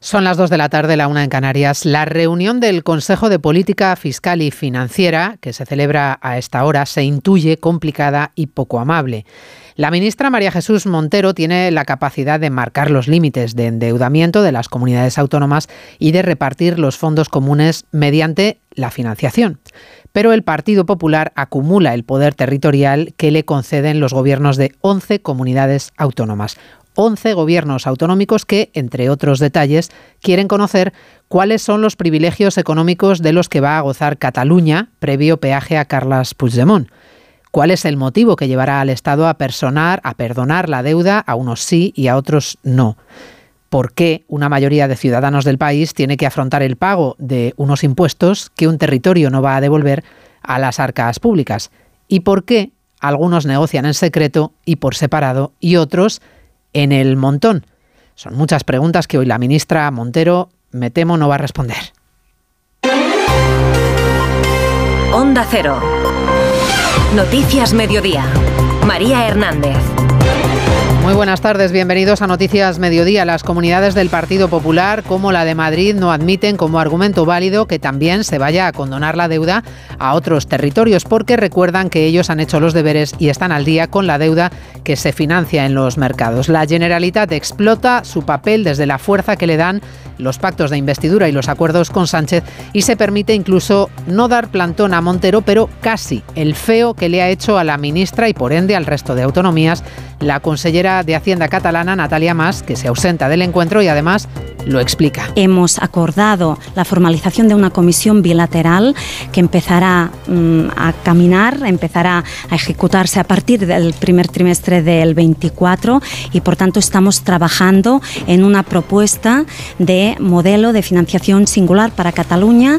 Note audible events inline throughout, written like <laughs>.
Son las 2 de la tarde, la una en Canarias. La reunión del Consejo de Política Fiscal y Financiera, que se celebra a esta hora, se intuye complicada y poco amable. La ministra María Jesús Montero tiene la capacidad de marcar los límites de endeudamiento de las comunidades autónomas y de repartir los fondos comunes mediante la financiación. Pero el Partido Popular acumula el poder territorial que le conceden los gobiernos de 11 comunidades autónomas. 11 gobiernos autonómicos que, entre otros detalles, quieren conocer cuáles son los privilegios económicos de los que va a gozar Cataluña previo peaje a Carles Puigdemont. ¿Cuál es el motivo que llevará al Estado a personar, a perdonar la deuda a unos sí y a otros no? ¿Por qué una mayoría de ciudadanos del país tiene que afrontar el pago de unos impuestos que un territorio no va a devolver a las arcas públicas? ¿Y por qué algunos negocian en secreto y por separado y otros en el montón? Son muchas preguntas que hoy la ministra Montero, me temo, no va a responder. Onda Cero. Noticias Mediodía. María Hernández. Muy buenas tardes, bienvenidos a Noticias Mediodía. Las comunidades del Partido Popular, como la de Madrid, no admiten como argumento válido que también se vaya a condonar la deuda a otros territorios, porque recuerdan que ellos han hecho los deberes y están al día con la deuda que se financia en los mercados. La Generalitat explota su papel desde la fuerza que le dan los pactos de investidura y los acuerdos con Sánchez y se permite incluso no dar plantón a Montero, pero casi el feo que le ha hecho a la ministra y por ende al resto de autonomías la consellera de Hacienda catalana, Natalia Mas, que se ausenta del encuentro y además lo explica. Hemos acordado la formalización de una comisión bilateral que empezará mm, a caminar, empezará a ejecutarse a partir del primer trimestre del 24 y por tanto estamos trabajando en una propuesta de modelo de financiación singular para Cataluña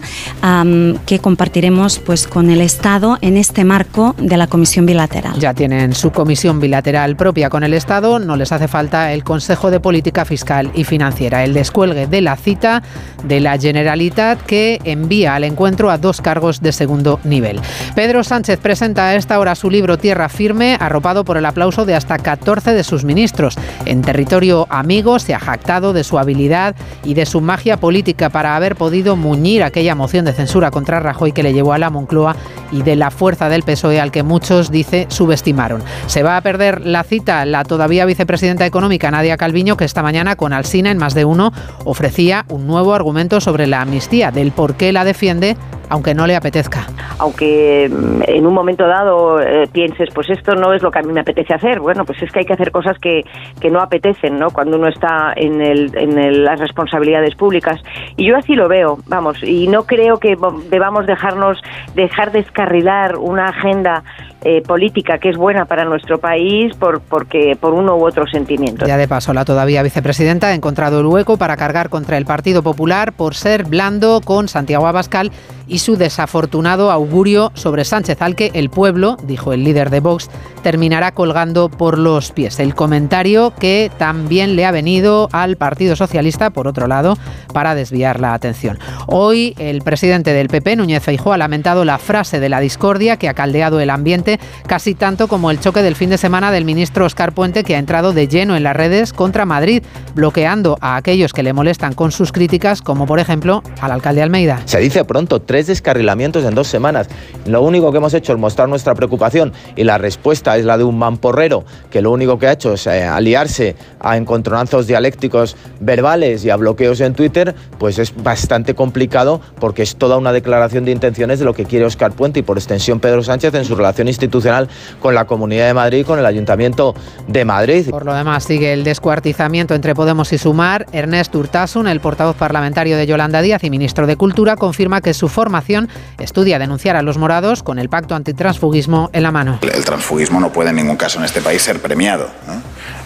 que compartiremos pues con el Estado en este marco de la comisión bilateral. Ya tienen su comisión bilateral propia con el Estado, no les hace falta el Consejo de Política Fiscal y Financiera, el descuelgue de la cita de la Generalitat que envía al encuentro a dos cargos de segundo nivel. Pedro Sánchez presenta a esta hora su libro Tierra Firme, arropado por el aplauso de hasta 14 de sus ministros. En territorio amigo se ha jactado de su habilidad y de su magia política para haber podido muñir aquella moción de censura contra Rajoy que le llevó a la Moncloa y de la fuerza del PSOE al que muchos, dice, subestimaron. Se va a perder la cita la todavía vicepresidenta económica Nadia Calviño, que esta mañana con Alsina en más de uno ofrecía un nuevo argumento sobre la amnistía, del por qué la defiende aunque no le apetezca. Aunque mm, en un momento dado eh, pienses, pues esto no es lo que a mí me apetece hacer, bueno, pues es que hay que hacer cosas que, que no apetecen, ¿no? Cuando uno está en, el, en las responsabilidades públicas. Y yo así lo veo, vamos, y no creo que debamos dejarnos, dejar descarrilar una agenda eh, política que es buena para nuestro país por, porque, por uno u otro sentimiento. Ya de paso, la todavía vicepresidenta ha encontrado el hueco para cargar contra el Partido Popular por ser blando con Santiago Abascal y su desafortunado augurio sobre Sánchez, al que el pueblo, dijo el líder de Vox, terminará colgando por los pies. El comentario que también le ha venido al Partido Socialista, por otro lado, para desviar la atención. Hoy el presidente del PP, Núñez Feijóo, ha lamentado la frase de la discordia que ha caldeado el ambiente casi tanto como el choque del fin de semana del ministro Oscar Puente, que ha entrado de lleno en las redes contra Madrid, bloqueando a aquellos que le molestan con sus críticas, como por ejemplo al alcalde Almeida. Se dice pronto, tres descarrilamientos en dos semanas. Lo único que hemos hecho es mostrar nuestra preocupación y la respuesta es la de un mamporrero que lo único que ha hecho es eh, aliarse a encontronazos dialécticos verbales y a bloqueos en Twitter, pues es bastante complicado porque es toda una declaración de intenciones de lo que quiere Oscar Puente y por extensión Pedro Sánchez en su relación institucional con la Comunidad de Madrid y con el Ayuntamiento de Madrid. Por lo demás, sigue el descuartizamiento entre Podemos y Sumar. Ernest Urtasun, el portavoz parlamentario de Yolanda Díaz y ministro de Cultura, confirma que su formación estudia denunciar a los morados con el pacto antitransfugismo en la mano. El transfugismo no puede en ningún caso en este país ser premiado.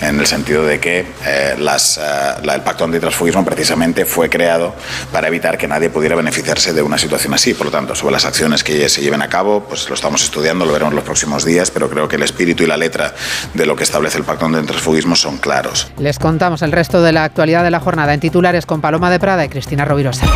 en el sentido de que eh, las, eh, el pacto antitransfugismo precisamente fue creado para evitar que nadie pudiera beneficiarse de una situación así. Por lo tanto, sobre las acciones que se lleven a cabo, pues lo estamos estudiando, lo veremos los próximos días, pero creo que el espíritu y la letra de lo que establece el pacto de transfugismo son claros. Les contamos el resto de la actualidad de la jornada en titulares con Paloma de Prada y Cristina Rovirosa.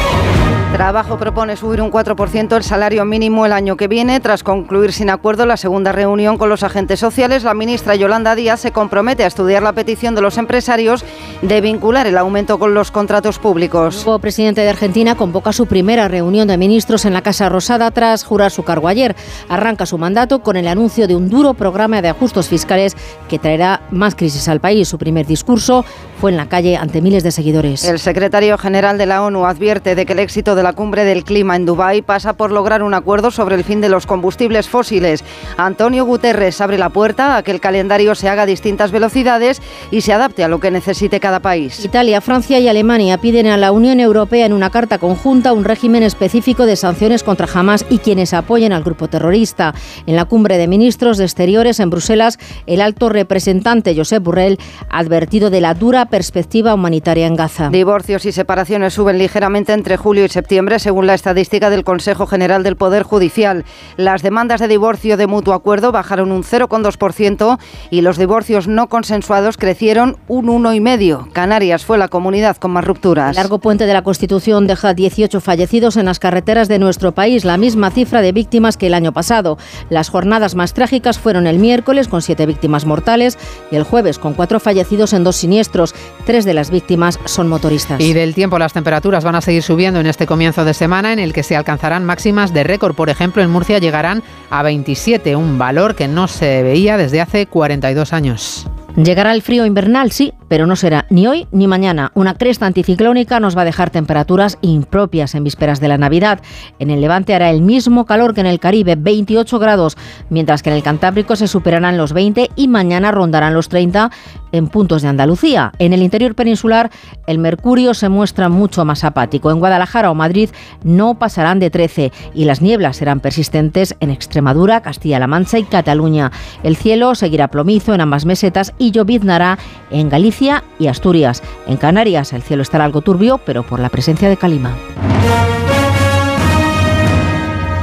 Trabajo propone subir un 4% el salario mínimo el año que viene. Tras concluir sin acuerdo la segunda reunión con los agentes sociales, la ministra Yolanda Díaz se compromete a estudiar la petición de los empresarios de vincular el aumento con los contratos públicos. El presidente de Argentina convoca su primera reunión de ministros en la Casa Rosada tras jurar su cargo ayer. Arranca su mandato con el anuncio de un duro programa de ajustes fiscales que traerá más crisis al país. Su primer discurso fue en la calle ante miles de seguidores. El secretario general de la ONU advierte de que el éxito de la cumbre del clima en Dubái pasa por lograr un acuerdo sobre el fin de los combustibles fósiles. Antonio Guterres abre la puerta a que el calendario se haga a distintas velocidades y se adapte a lo que necesite cada país. Italia, Francia y Alemania piden a la Unión Europea en una carta conjunta un régimen específico de sanciones contra Hamas y quienes apoyen al grupo terrorista. En la cumbre de ministros de Exteriores en Bruselas, el alto representante Josep Burrell ha advertido de la dura perspectiva humanitaria en Gaza. Divorcios y separaciones suben ligeramente entre julio y septiembre, según la estadística del Consejo General del Poder Judicial. Las demandas de divorcio de mutuo acuerdo bajaron un 0,2% y los divorcios no consensuados crecieron un 1,5%. Canarias fue la comunidad con más rupturas. El largo puente de la Constitución deja 18 fallecidos en las carreteras de nuestro país, la misma cifra de víctimas que el año pasado. Las jornadas más trágicas fueron el miércoles con siete víctimas mortales y el jueves con cuatro fallecidos en dos siniestros. Tres de las víctimas son motoristas. Y del tiempo, las temperaturas van a seguir subiendo en este comienzo de semana en el que se alcanzarán máximas de récord. Por ejemplo, en Murcia llegarán a 27, un valor que no se veía desde hace 42 años. Llegará el frío invernal, sí, pero no será ni hoy ni mañana. Una cresta anticiclónica nos va a dejar temperaturas impropias en vísperas de la Navidad. En el Levante hará el mismo calor que en el Caribe, 28 grados, mientras que en el Cantábrico se superarán los 20 y mañana rondarán los 30 en puntos de Andalucía. En el interior peninsular el mercurio se muestra mucho más apático. En Guadalajara o Madrid no pasarán de 13 y las nieblas serán persistentes en Extremadura, Castilla-La Mancha y Cataluña. El cielo seguirá plomizo en ambas mesetas y lloviznará en Galicia y Asturias. En Canarias el cielo estará algo turbio, pero por la presencia de calima.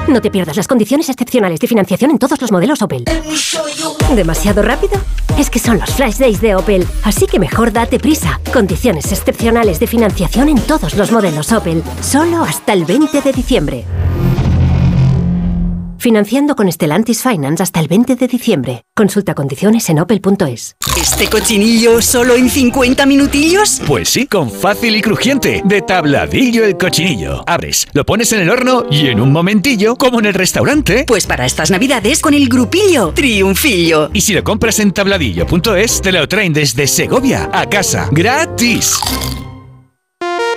No te pierdas las condiciones excepcionales de financiación en todos los modelos Opel. ¿Demasiado rápido? Es que son los flash days de Opel, así que mejor date prisa. Condiciones excepcionales de financiación en todos los modelos Opel, solo hasta el 20 de diciembre. Financiando con Stellantis Finance hasta el 20 de diciembre. Consulta condiciones en opel.es. ¿Este cochinillo solo en 50 minutillos? Pues sí, con fácil y crujiente. De tabladillo el cochinillo. Abres, lo pones en el horno y en un momentillo, como en el restaurante. Pues para estas navidades con el grupillo Triunfillo. Y si lo compras en tabladillo.es, te lo traen desde Segovia a casa. ¡Gratis!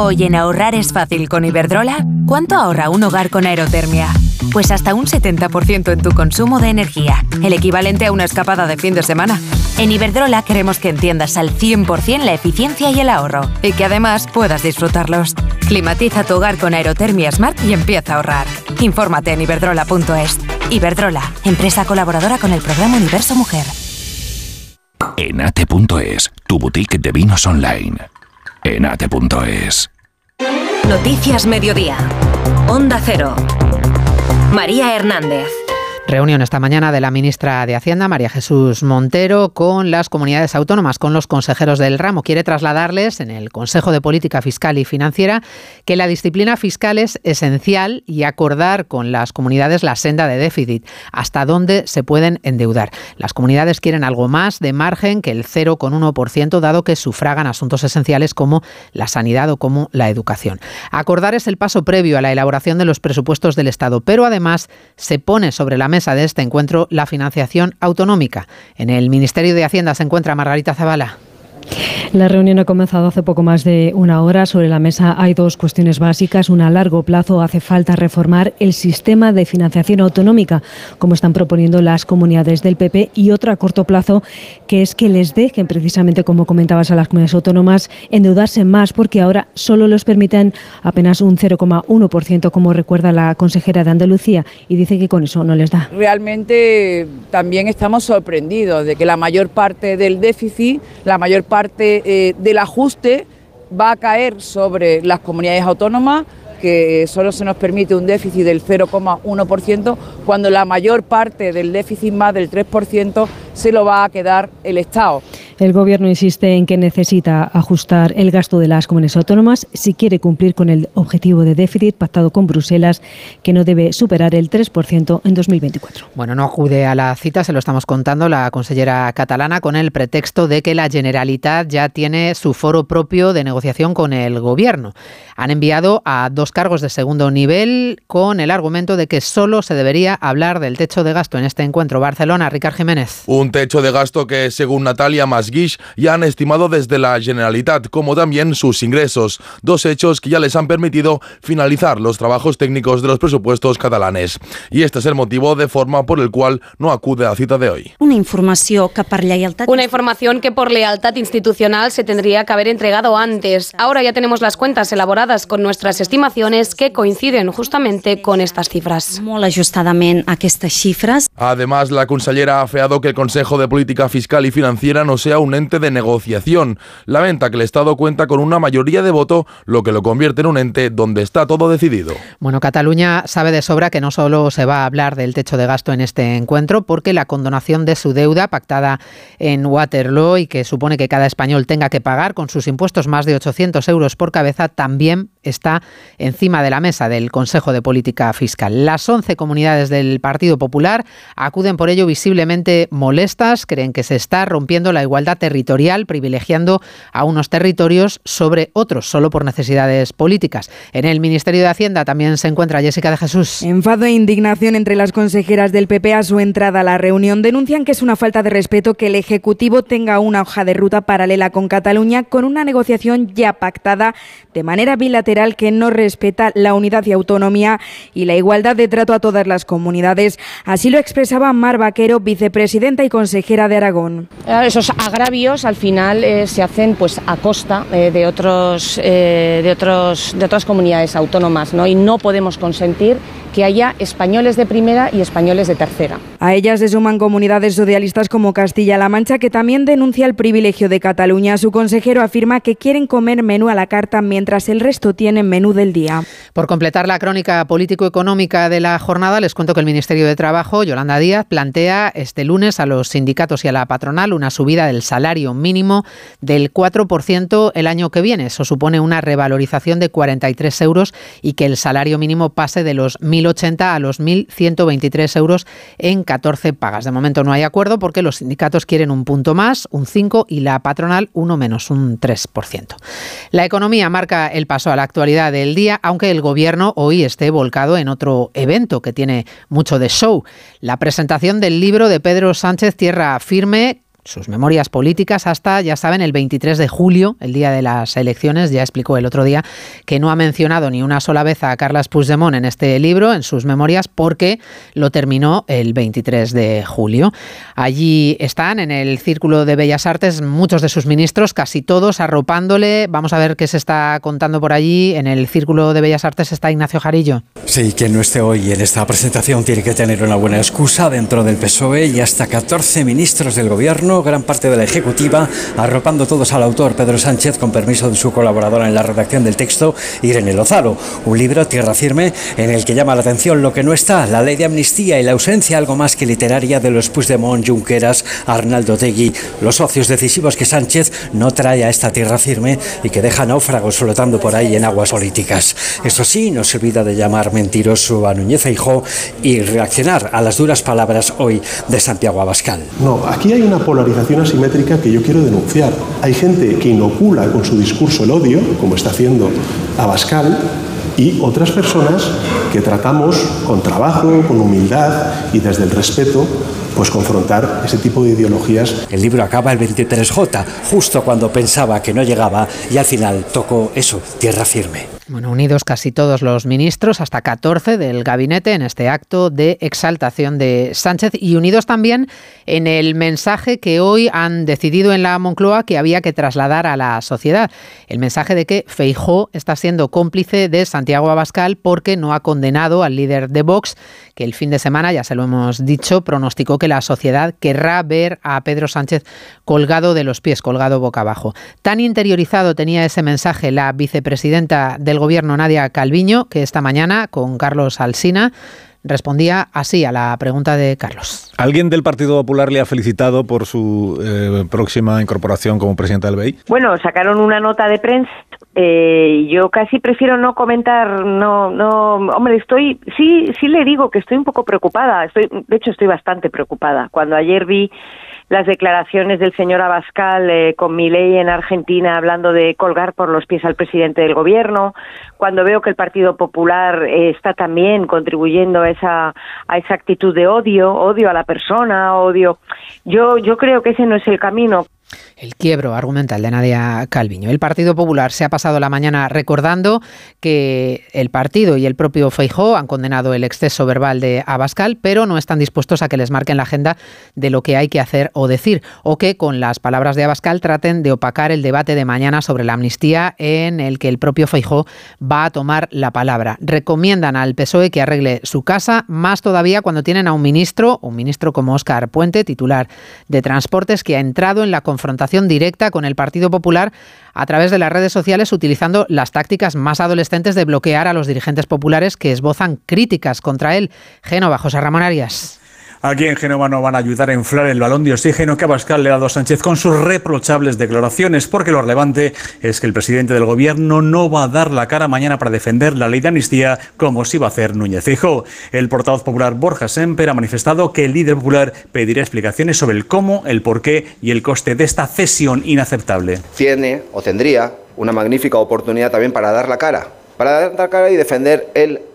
Hoy en ahorrar es fácil con Iberdrola. ¿Cuánto ahorra un hogar con aerotermia? Pues hasta un 70% en tu consumo de energía, el equivalente a una escapada de fin de semana. En Iberdrola queremos que entiendas al 100% la eficiencia y el ahorro, y que además puedas disfrutarlos. Climatiza tu hogar con Aerotermia Smart y empieza a ahorrar. Infórmate en iberdrola.es. Iberdrola, empresa colaboradora con el programa Universo Mujer. Enate.es, tu boutique de vinos online. Enate.es. Noticias Mediodía. Onda Cero. María Hernández. Reunión esta mañana de la ministra de Hacienda, María Jesús Montero, con las comunidades autónomas, con los consejeros del ramo. Quiere trasladarles en el Consejo de Política Fiscal y Financiera que la disciplina fiscal es esencial y acordar con las comunidades la senda de déficit, hasta dónde se pueden endeudar. Las comunidades quieren algo más de margen que el 0,1%, dado que sufragan asuntos esenciales como la sanidad o como la educación. Acordar es el paso previo a la elaboración de los presupuestos del Estado, pero además se pone sobre la mesa de este encuentro la financiación autonómica. En el Ministerio de Hacienda se encuentra Margarita Zavala. La reunión ha comenzado hace poco más de una hora. Sobre la mesa hay dos cuestiones básicas. Una a largo plazo hace falta reformar el sistema de financiación autonómica, como están proponiendo las comunidades del PP, y otra a corto plazo, que es que les dejen, precisamente como comentabas a las comunidades autónomas, endeudarse más, porque ahora solo los permiten apenas un 0,1%, como recuerda la consejera de Andalucía, y dice que con eso no les da. Realmente también estamos sorprendidos de que la mayor parte del déficit, la mayor parte eh, del ajuste va a caer sobre las comunidades autónomas que solo se nos permite un déficit del 0,1%, cuando la mayor parte del déficit más del 3% se lo va a quedar el Estado. El Gobierno insiste en que necesita ajustar el gasto de las comunidades autónomas si quiere cumplir con el objetivo de déficit pactado con Bruselas, que no debe superar el 3% en 2024. Bueno, no acude a la cita, se lo estamos contando la consellera catalana con el pretexto de que la Generalitat ya tiene su foro propio de negociación con el Gobierno. Han enviado a dos cargos de segundo nivel con el argumento de que solo se debería hablar del techo de gasto en este encuentro. Barcelona, Ricard Jiménez. Un techo de gasto que, según Natalia Masguix, ya han estimado desde la Generalitat, como también sus ingresos. Dos hechos que ya les han permitido finalizar los trabajos técnicos de los presupuestos catalanes. Y este es el motivo de forma por el cual no acude a la cita de hoy. Una información que por lealtad... Una información que por lealtad institucional se tendría que haber entregado antes. Ahora ya tenemos las cuentas elaboradas con nuestras estimaciones que coinciden justamente con estas cifras. Molt ajustadament a estas cifras. Además, la consellera ha afeado que el Consejo de Política Fiscal y Financiera no sea un ente de negociación. Lamenta que el Estado cuenta con una mayoría de voto, lo que lo convierte en un ente donde está todo decidido. Bueno, Cataluña sabe de sobra que no solo se va a hablar del techo de gasto en este encuentro, porque la condonación de su deuda pactada en Waterloo y que supone que cada español tenga que pagar con sus impuestos más de 800 euros por cabeza también está encima de la mesa del Consejo de Política Fiscal. Las 11 comunidades del Partido Popular acuden por ello visiblemente molestas, creen que se está rompiendo la igualdad territorial, privilegiando a unos territorios sobre otros, solo por necesidades políticas. En el Ministerio de Hacienda también se encuentra Jessica de Jesús. Enfado e indignación entre las consejeras del PP a su entrada a la reunión denuncian que es una falta de respeto que el Ejecutivo tenga una hoja de ruta paralela con Cataluña con una negociación ya pactada de manera bilateral que no respeta la unidad y autonomía y la igualdad de trato a todas las comunidades. Así lo expresaba Mar Vaquero, vicepresidenta y consejera de Aragón. Esos agravios al final eh, se hacen pues a costa eh, de otros eh, de otros de otras comunidades autónomas, ¿no? Y no podemos consentir que haya españoles de primera y españoles de tercera. A ellas se suman comunidades socialistas como Castilla-La Mancha, que también denuncia el privilegio de Cataluña. Su consejero afirma que quieren comer menú a la carta mientras el resto tienen menú del día. Por completar la crónica político-económica de la jornada, les cuento que el Ministerio de Trabajo, Yolanda Díaz, plantea este lunes a los sindicatos y a la patronal una subida del salario mínimo del 4% el año que viene. Eso supone una revalorización de 43 euros y que el salario mínimo pase de los 1.080 a los 1.123 euros en 14 pagas. De momento no hay acuerdo porque los sindicatos quieren un punto más, un 5, y la patronal uno menos, un 3%. La economía marca el paso a la actualidad del día, aunque el gobierno hoy esté volcado en otro evento que tiene mucho de show, la presentación del libro de Pedro Sánchez Tierra Firme, sus memorias políticas hasta, ya saben, el 23 de julio, el día de las elecciones. Ya explicó el otro día que no ha mencionado ni una sola vez a Carlas Puigdemont en este libro, en sus memorias, porque lo terminó el 23 de julio. Allí están, en el Círculo de Bellas Artes, muchos de sus ministros, casi todos arropándole. Vamos a ver qué se está contando por allí. En el Círculo de Bellas Artes está Ignacio Jarillo. Sí, quien no esté hoy en esta presentación tiene que tener una buena excusa dentro del PSOE y hasta 14 ministros del gobierno gran parte de la ejecutiva, arropando todos al autor Pedro Sánchez con permiso de su colaboradora en la redacción del texto, Irene Lozaro. Un libro, Tierra Firme, en el que llama la atención lo que no está, la ley de amnistía y la ausencia algo más que literaria de los Puigdemont, Junqueras, Arnaldo Tegui, los socios decisivos que Sánchez no trae a esta tierra firme y que deja náufragos flotando por ahí en aguas políticas. Eso sí, no se olvida de llamar mentiroso a Núñez Feijó y reaccionar a las duras palabras hoy de Santiago Abascal. No, aquí hay una polarización asimétrica que yo quiero denunciar. Hay gente que inocula con su discurso el odio, como está haciendo Abascal, y otras personas que tratamos con trabajo, con humildad y desde el respeto pues confrontar ese tipo de ideologías. El libro acaba el 23J, justo cuando pensaba que no llegaba y al final tocó eso, tierra firme. Bueno, unidos casi todos los ministros, hasta 14 del gabinete, en este acto de exaltación de Sánchez y unidos también en el mensaje que hoy han decidido en la Moncloa que había que trasladar a la sociedad. El mensaje de que Feijó está siendo cómplice de Santiago Abascal porque no ha condenado al líder de Vox, que el fin de semana, ya se lo hemos dicho, pronosticó que la sociedad querrá ver a Pedro Sánchez colgado de los pies, colgado boca abajo. Tan interiorizado tenía ese mensaje la vicepresidenta del Gobierno, Nadia Calviño, que esta mañana con Carlos Alsina respondía así a la pregunta de Carlos. ¿Alguien del Partido Popular le ha felicitado por su eh, próxima incorporación como presidenta del BEI? Bueno, sacaron una nota de prensa. Eh, yo casi prefiero no comentar, no, no, hombre, estoy, sí, sí le digo que estoy un poco preocupada. Estoy, de hecho, estoy bastante preocupada. Cuando ayer vi las declaraciones del señor Abascal eh, con mi ley en Argentina hablando de colgar por los pies al presidente del gobierno, cuando veo que el Partido Popular eh, está también contribuyendo a esa, a esa actitud de odio, odio a la persona, odio. Yo, yo creo que ese no es el camino. El quiebro, argumenta el de Nadia Calviño. El Partido Popular se ha pasado la mañana recordando que el partido y el propio Feijó han condenado el exceso verbal de Abascal, pero no están dispuestos a que les marquen la agenda de lo que hay que hacer o decir, o que con las palabras de Abascal traten de opacar el debate de mañana sobre la amnistía en el que el propio Feijó va a tomar la palabra. Recomiendan al PSOE que arregle su casa, más todavía cuando tienen a un ministro, un ministro como Óscar Puente, titular de Transportes, que ha entrado en la confrontación directa con el Partido Popular a través de las redes sociales utilizando las tácticas más adolescentes de bloquear a los dirigentes populares que esbozan críticas contra él. Génova, José Ramón Arias. Aquí en Génova no van a ayudar a inflar el balón de oxígeno que Abascal le ha dado a Sánchez con sus reprochables declaraciones, porque lo relevante es que el presidente del gobierno no va a dar la cara mañana para defender la ley de amnistía como sí va a hacer Núñez Feijóo. El portavoz popular Borja Semper ha manifestado que el líder popular pedirá explicaciones sobre el cómo, el por qué y el coste de esta cesión inaceptable. Tiene o tendría una magnífica oportunidad también para dar la cara, para dar la cara y defender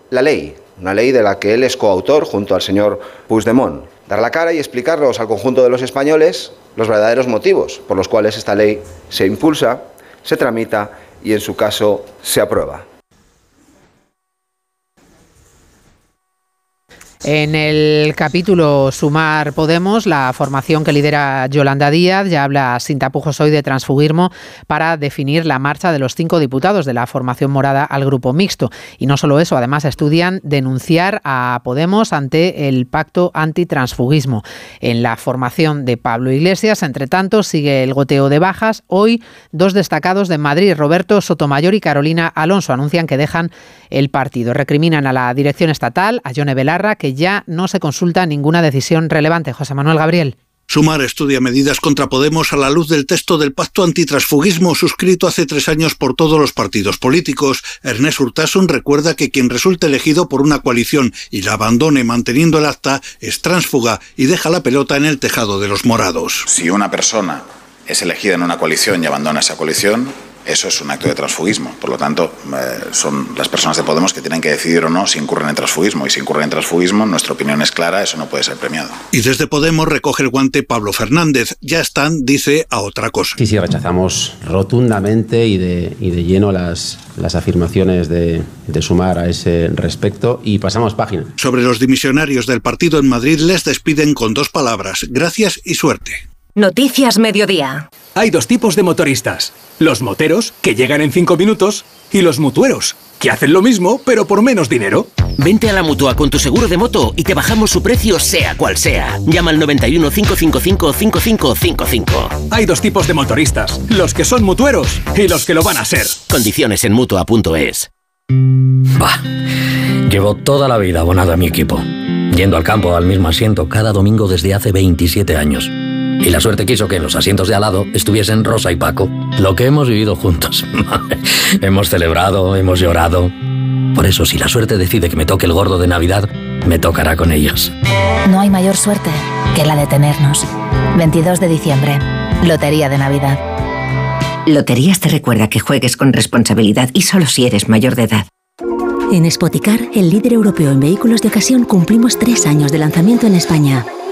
la ley una ley de la que él es coautor junto al señor Puigdemont. Dar la cara y explicarlos al conjunto de los españoles los verdaderos motivos por los cuales esta ley se impulsa, se tramita y en su caso se aprueba. En el capítulo Sumar Podemos, la formación que lidera Yolanda Díaz ya habla sin tapujos hoy de transfugismo para definir la marcha de los cinco diputados de la formación morada al grupo mixto. Y no solo eso, además estudian denunciar a Podemos ante el pacto antitransfugismo. En la formación de Pablo Iglesias, entre tanto, sigue el goteo de bajas. Hoy, dos destacados de Madrid, Roberto Sotomayor y Carolina Alonso, anuncian que dejan el partido. Recriminan a la dirección estatal, a Yone Belarra, que ya no se consulta ninguna decisión relevante. José Manuel Gabriel. Sumar estudia medidas contra Podemos a la luz del texto del pacto antitransfugismo suscrito hace tres años por todos los partidos políticos. Ernest Urtasun recuerda que quien resulte elegido por una coalición y la abandone manteniendo el acta es transfuga y deja la pelota en el tejado de los morados. Si una persona es elegida en una coalición y abandona esa coalición, eso es un acto de transfugismo. Por lo tanto, eh, son las personas de Podemos que tienen que decidir o no si incurren en transfugismo. Y si incurren en transfugismo, nuestra opinión es clara, eso no puede ser premiado. Y desde Podemos recoge el guante Pablo Fernández. Ya están, dice, a otra cosa. Sí, sí, rechazamos rotundamente y de, y de lleno las, las afirmaciones de, de sumar a ese respecto y pasamos página. Sobre los dimisionarios del partido en Madrid les despiden con dos palabras, gracias y suerte. Noticias Mediodía. Hay dos tipos de motoristas. Los moteros, que llegan en cinco minutos, y los mutueros, que hacen lo mismo, pero por menos dinero. Vente a la mutua con tu seguro de moto y te bajamos su precio, sea cual sea. Llama al 91 555 5555. Hay dos tipos de motoristas: los que son mutueros y los que lo van a ser. Condiciones en mutua.es. Bah. Llevo toda la vida abonado a mi equipo, yendo al campo al mismo asiento cada domingo desde hace 27 años. Y la suerte quiso que en los asientos de al lado estuviesen Rosa y Paco. Lo que hemos vivido juntos. <laughs> hemos celebrado, hemos llorado. Por eso, si la suerte decide que me toque el gordo de Navidad, me tocará con ellos. No hay mayor suerte que la de tenernos. 22 de diciembre, Lotería de Navidad. Loterías te recuerda que juegues con responsabilidad y solo si eres mayor de edad. En Spoticar, el líder europeo en vehículos de ocasión, cumplimos tres años de lanzamiento en España.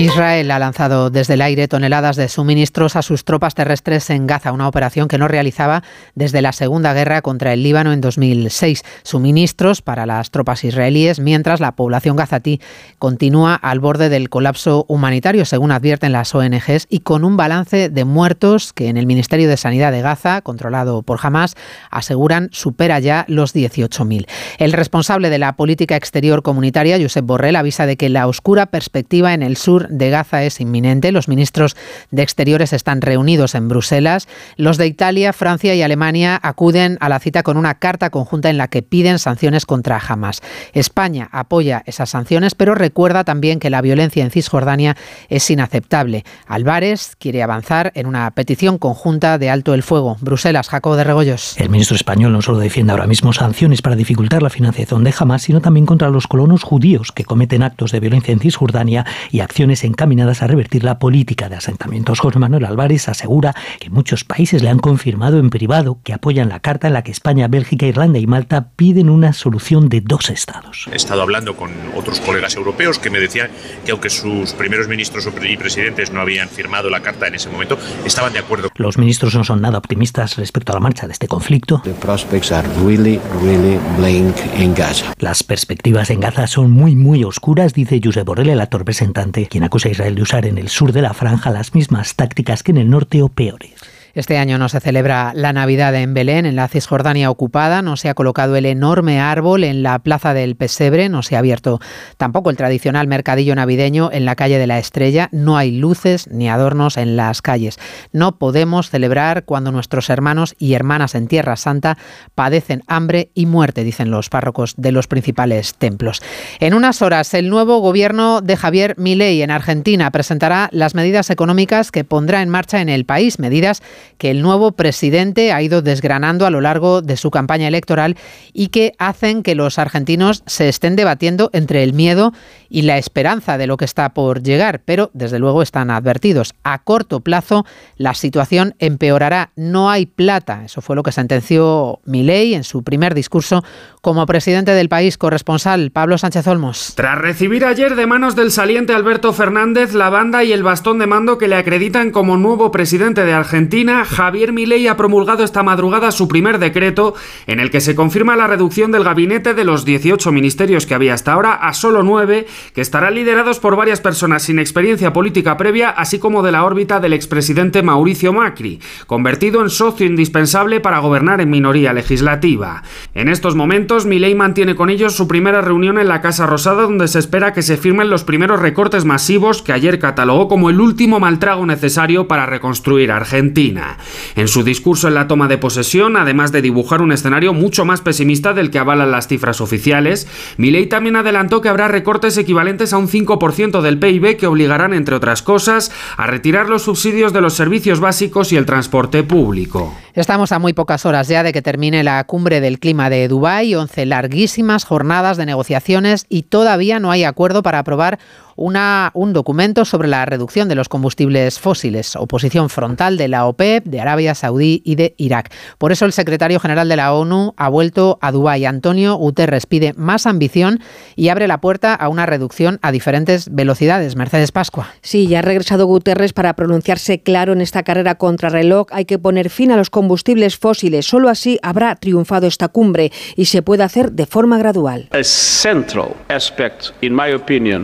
Israel ha lanzado desde el aire toneladas de suministros a sus tropas terrestres en Gaza, una operación que no realizaba desde la Segunda Guerra contra el Líbano en 2006. Suministros para las tropas israelíes, mientras la población gazatí continúa al borde del colapso humanitario, según advierten las ONGs, y con un balance de muertos que en el Ministerio de Sanidad de Gaza, controlado por Hamas, aseguran supera ya los 18.000. El responsable de la política exterior comunitaria, Josep Borrell, avisa de que la oscura perspectiva en el sur de Gaza es inminente. Los ministros de Exteriores están reunidos en Bruselas. Los de Italia, Francia y Alemania acuden a la cita con una carta conjunta en la que piden sanciones contra Hamas. España apoya esas sanciones, pero recuerda también que la violencia en Cisjordania es inaceptable. Álvarez quiere avanzar en una petición conjunta de alto el fuego. Bruselas, Jacobo de Regoyos. El ministro español no solo defiende ahora mismo sanciones para dificultar la financiación de Hamas, sino también contra los colonos judíos que cometen actos de violencia en Cisjordania y acciones encaminadas a revertir la política de asentamientos. José Manuel Álvarez asegura que muchos países le han confirmado en privado que apoyan la carta en la que España, Bélgica, Irlanda y Malta piden una solución de dos estados. He estado hablando con otros colegas europeos que me decían que aunque sus primeros ministros y presidentes no habían firmado la carta en ese momento, estaban de acuerdo. Los ministros no son nada optimistas respecto a la marcha de este conflicto. Las perspectivas en Gaza son muy, muy oscuras, dice Josep Borrell, el actor representante, acusa a Israel de usar en el sur de la franja las mismas tácticas que en el norte o peores. Este año no se celebra la Navidad en Belén, en la Cisjordania ocupada, no se ha colocado el enorme árbol en la plaza del Pesebre, no se ha abierto tampoco el tradicional mercadillo navideño en la calle de la Estrella, no hay luces ni adornos en las calles. No podemos celebrar cuando nuestros hermanos y hermanas en Tierra Santa padecen hambre y muerte, dicen los párrocos de los principales templos. En unas horas, el nuevo gobierno de Javier Milei en Argentina presentará las medidas económicas que pondrá en marcha en el país, medidas que el nuevo presidente ha ido desgranando a lo largo de su campaña electoral y que hacen que los argentinos se estén debatiendo entre el miedo y la esperanza de lo que está por llegar, pero desde luego están advertidos. A corto plazo la situación empeorará, no hay plata. Eso fue lo que sentenció Milei en su primer discurso como presidente del país corresponsal Pablo Sánchez Olmos. Tras recibir ayer de manos del saliente Alberto Fernández la banda y el bastón de mando que le acreditan como nuevo presidente de Argentina, Javier Milei ha promulgado esta madrugada su primer decreto en el que se confirma la reducción del gabinete de los 18 ministerios que había hasta ahora a solo 9, que estarán liderados por varias personas sin experiencia política previa, así como de la órbita del expresidente Mauricio Macri, convertido en socio indispensable para gobernar en minoría legislativa. En estos momentos Milei mantiene con ellos su primera reunión en la Casa Rosada donde se espera que se firmen los primeros recortes masivos que ayer catalogó como el último maltrago necesario para reconstruir Argentina. En su discurso en la toma de posesión, además de dibujar un escenario mucho más pesimista del que avalan las cifras oficiales, Milei también adelantó que habrá recortes equivalentes a un 5% del PIB que obligarán, entre otras cosas, a retirar los subsidios de los servicios básicos y el transporte público. Estamos a muy pocas horas ya de que termine la cumbre del clima de Dubái, 11 larguísimas jornadas de negociaciones y todavía no hay acuerdo para aprobar un documento sobre la reducción de los combustibles fósiles, oposición frontal de la OPEP, de Arabia Saudí y de Irak. Por eso el secretario general de la ONU ha vuelto a Dubái. Antonio Guterres pide más ambición y abre la puerta a una reducción a diferentes velocidades. Mercedes Pascua. Sí, ya ha regresado Guterres para pronunciarse claro en esta carrera contra reloj. Hay que poner fin a los combustibles fósiles. Solo así habrá triunfado esta cumbre y se puede hacer de forma gradual.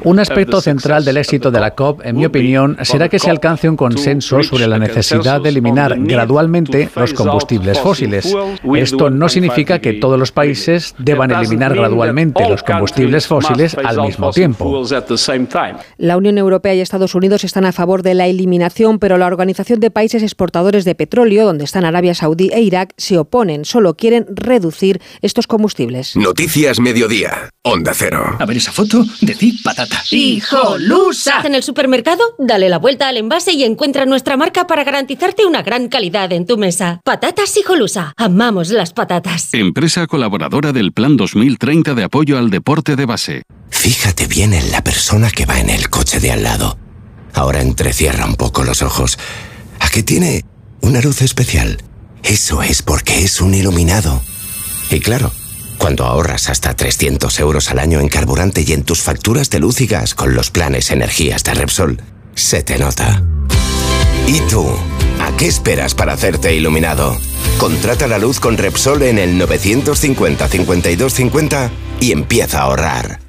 Un aspecto central del éxito de la COP, en mi opinión, será que se alcance un consenso sobre la necesidad de eliminar gradualmente los combustibles fósiles. Esto no significa que todos los países deban eliminar gradualmente los combustibles fósiles al mismo tiempo. La Unión Europea y Estados Unidos están a favor de la eliminación, pero la Organización de Países Exportadores de Petróleo, donde están Arabia Arabia Saudí e Irak se oponen, solo quieren reducir estos combustibles. Noticias Mediodía, Onda Cero. A ver esa foto, decid patata. ¡Hijolusa! En el supermercado, dale la vuelta al envase y encuentra nuestra marca para garantizarte una gran calidad en tu mesa. Patatas Hijolusa. Amamos las patatas. Empresa colaboradora del Plan 2030 de apoyo al deporte de base. Fíjate bien en la persona que va en el coche de al lado. Ahora entrecierra un poco los ojos. ¿A qué tiene una luz especial? Eso es porque es un iluminado. Y claro, cuando ahorras hasta 300 euros al año en carburante y en tus facturas de luz y gas con los planes energías de Repsol, se te nota. ¿Y tú? ¿A qué esperas para hacerte iluminado? Contrata la luz con Repsol en el 950 5250 y empieza a ahorrar.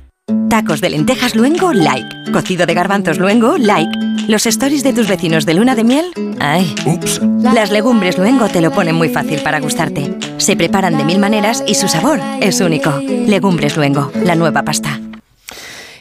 Tacos de lentejas luengo, like. Cocido de garbanzos luengo, like. Los stories de tus vecinos de luna de miel, ay. Ups. Las legumbres luengo te lo ponen muy fácil para gustarte. Se preparan de mil maneras y su sabor es único. Legumbres luengo, la nueva pasta.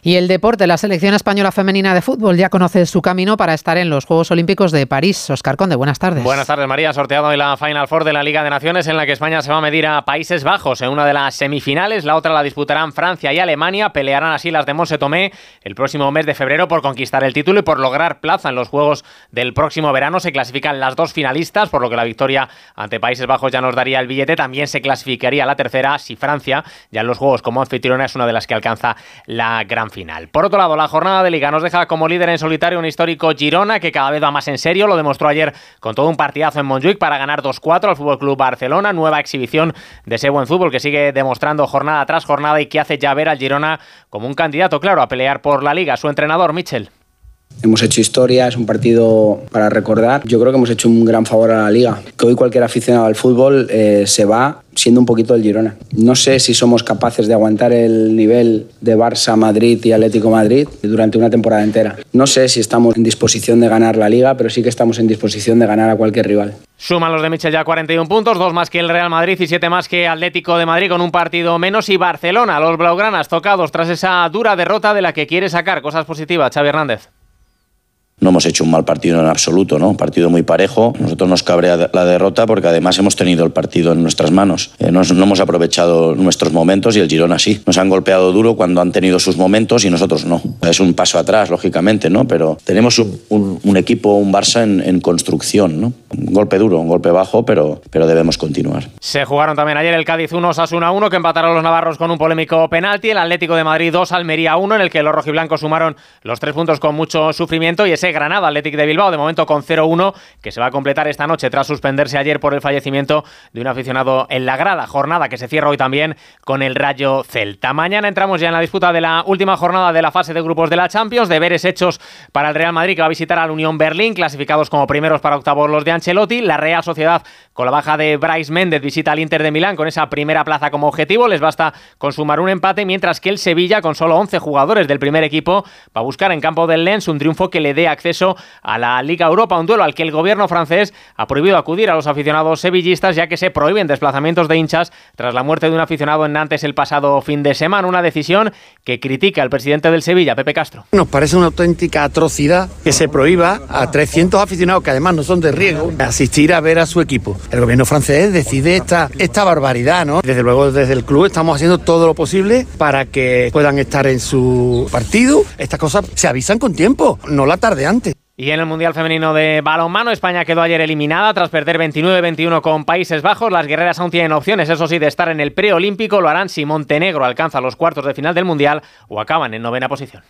Y el deporte, la selección española femenina de fútbol ya conoce su camino para estar en los Juegos Olímpicos de París. Oscar Conde, buenas tardes. Buenas tardes, María. Sorteado hoy la Final Four de la Liga de Naciones en la que España se va a medir a Países Bajos en una de las semifinales. La otra la disputarán Francia y Alemania. Pelearán así las de Monse Tomé el próximo mes de febrero por conquistar el título y por lograr plaza en los Juegos del próximo verano. Se clasifican las dos finalistas, por lo que la victoria ante Países Bajos ya nos daría el billete. También se clasificaría la tercera si Francia ya en los Juegos como anfitriona es una de las que alcanza la gran Por otro lado, la jornada de Liga nos deja como líder en solitario un histórico Girona que cada vez va más en serio. Lo demostró ayer con todo un partidazo en Montjuic para ganar 2-4 al Fútbol Club Barcelona. Nueva exhibición de ese buen fútbol que sigue demostrando jornada tras jornada y que hace ya ver al Girona como un candidato, claro, a pelear por la Liga. Su entrenador, Michel. Hemos hecho historia, es un partido para recordar. Yo creo que hemos hecho un gran favor a la liga. Hoy cualquier aficionado al fútbol eh, se va siendo un poquito el Girona. No sé si somos capaces de aguantar el nivel de Barça, Madrid y Atlético Madrid durante una temporada entera. No sé si estamos en disposición de ganar la liga, pero sí que estamos en disposición de ganar a cualquier rival. Suman los de Michel ya 41 puntos, dos más que el Real Madrid y siete más que Atlético de Madrid con un partido menos y Barcelona, los blaugranas tocados tras esa dura derrota de la que quiere sacar cosas positivas Xavi Hernández. No hemos hecho un mal partido en absoluto, ¿no? Un partido muy parejo. Nosotros nos cabrea la derrota porque además hemos tenido el partido en nuestras manos. Eh, no, hemos aprovechado nuestros momentos y el Girona sí. Nos han golpeado duro cuando han tenido sus momentos y nosotros no. Es un paso atrás, lógicamente, ¿no? Pero tenemos un, equipo, un Barça en, construcción, ¿no? Un golpe duro, un golpe bajo, pero, pero debemos continuar. Se jugaron también ayer el Cádiz 1, Osasuna 1, que empataron los navarros con un polémico penalti. El Atlético de Madrid 2, Almería 1, en el que los rojiblancos sumaron los tres puntos con mucho sufrimiento y ese Granada Athletic de Bilbao, de momento con 0-1, que se va a completar esta noche tras suspenderse ayer por el fallecimiento de un aficionado en la grada. Jornada que se cierra hoy también con el Rayo Celta. Mañana entramos ya en la disputa de la última jornada de la fase de grupos de la Champions. Deberes hechos para el Real Madrid que va a visitar al Unión Berlín, clasificados como primeros para octavos los de Ancelotti. La Real Sociedad con la baja de Bryce Méndez visita al Inter de Milán con esa primera plaza como objetivo. Les basta con sumar un empate, mientras que el Sevilla, con solo 11 jugadores del primer equipo, va a buscar en campo del Lens un triunfo que le dé acceso a la Liga Europa, un duelo al que el gobierno francés ha prohibido acudir a los aficionados sevillistas, ya que se prohíben desplazamientos de hinchas tras la muerte de un aficionado en Nantes el pasado fin de semana. Una decisión que critica el presidente del Sevilla, Pepe Castro. Nos parece una auténtica atrocidad que se prohíba a 300 aficionados, que además no son de riesgo, asistir a ver a su equipo. El gobierno francés decide esta, esta barbaridad, ¿no? Desde luego, desde el club estamos haciendo todo lo posible para que puedan estar en su partido. Estas cosas se avisan con tiempo, no la tarde antes. Y en el Mundial Femenino de Balonmano, España quedó ayer eliminada tras perder 29-21 con Países Bajos. Las guerreras aún tienen opciones, eso sí, de estar en el preolímpico. Lo harán si Montenegro alcanza los cuartos de final del Mundial o acaban en novena posición.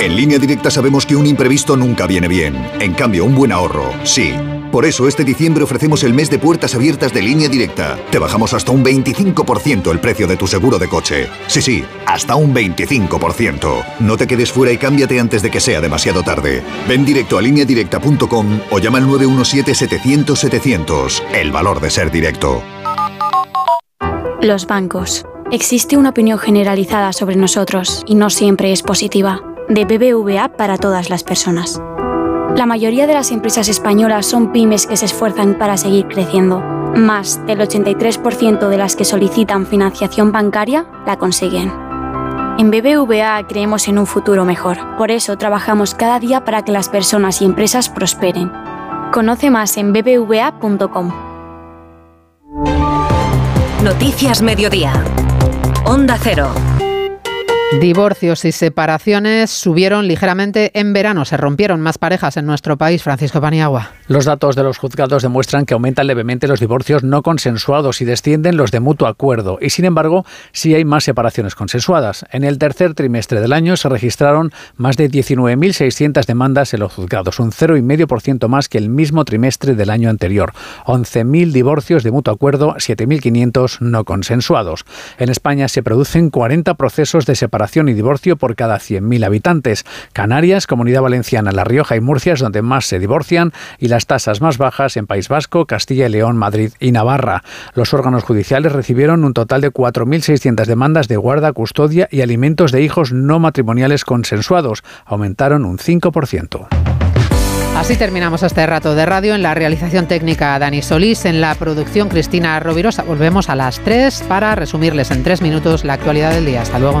En línea directa sabemos que un imprevisto nunca viene bien. En cambio, un buen ahorro, sí. Por eso este diciembre ofrecemos el mes de puertas abiertas de línea directa. Te bajamos hasta un 25% el precio de tu seguro de coche. Sí, sí, hasta un 25%. No te quedes fuera y cámbiate antes de que sea demasiado tarde. Ven directo a lineadirecta.com o llama al 917-700-700. El valor de ser directo. Los bancos. Existe una opinión generalizada sobre nosotros y no siempre es positiva. De BBVA para todas las personas. La mayoría de las empresas españolas son pymes que se esfuerzan para seguir creciendo. Más del 83% de las que solicitan financiación bancaria la consiguen. En BBVA creemos en un futuro mejor. Por eso trabajamos cada día para que las personas y empresas prosperen Conoce más en bbva.com. Noticias Mediodía. Onda Cero. Divorcios y separaciones subieron ligeramente en verano. Se rompieron más parejas en nuestro país. Francisco Paniagua. Los datos de los juzgados demuestran que aumentan levemente los divorcios no consensuados y descienden los de mutuo acuerdo. Y sin embargo, sí hay más separaciones consensuadas. En el tercer trimestre del año se registraron más de 19.600 demandas en los juzgados, un 0,5% más que el mismo trimestre del año anterior. 11.000 divorcios de mutuo acuerdo, 7.500 no consensuados. En España se producen 40 procesos de separación y divorcio por cada 100.000 habitantes. Canarias, Comunidad Valenciana, La Rioja y Murcia es donde más se divorcian y las tasas más bajas en País Vasco, Castilla y León, Madrid y Navarra. Los órganos judiciales recibieron un total de 4.600 demandas de guarda, custodia y alimentos de hijos no matrimoniales consensuados. Aumentaron un 5%. Así terminamos este rato de radio en la realización técnica Dani Solís, en la producción Cristina Rovirosa. Volvemos a las 3 para resumirles en 3 minutos la actualidad del día. Hasta luego.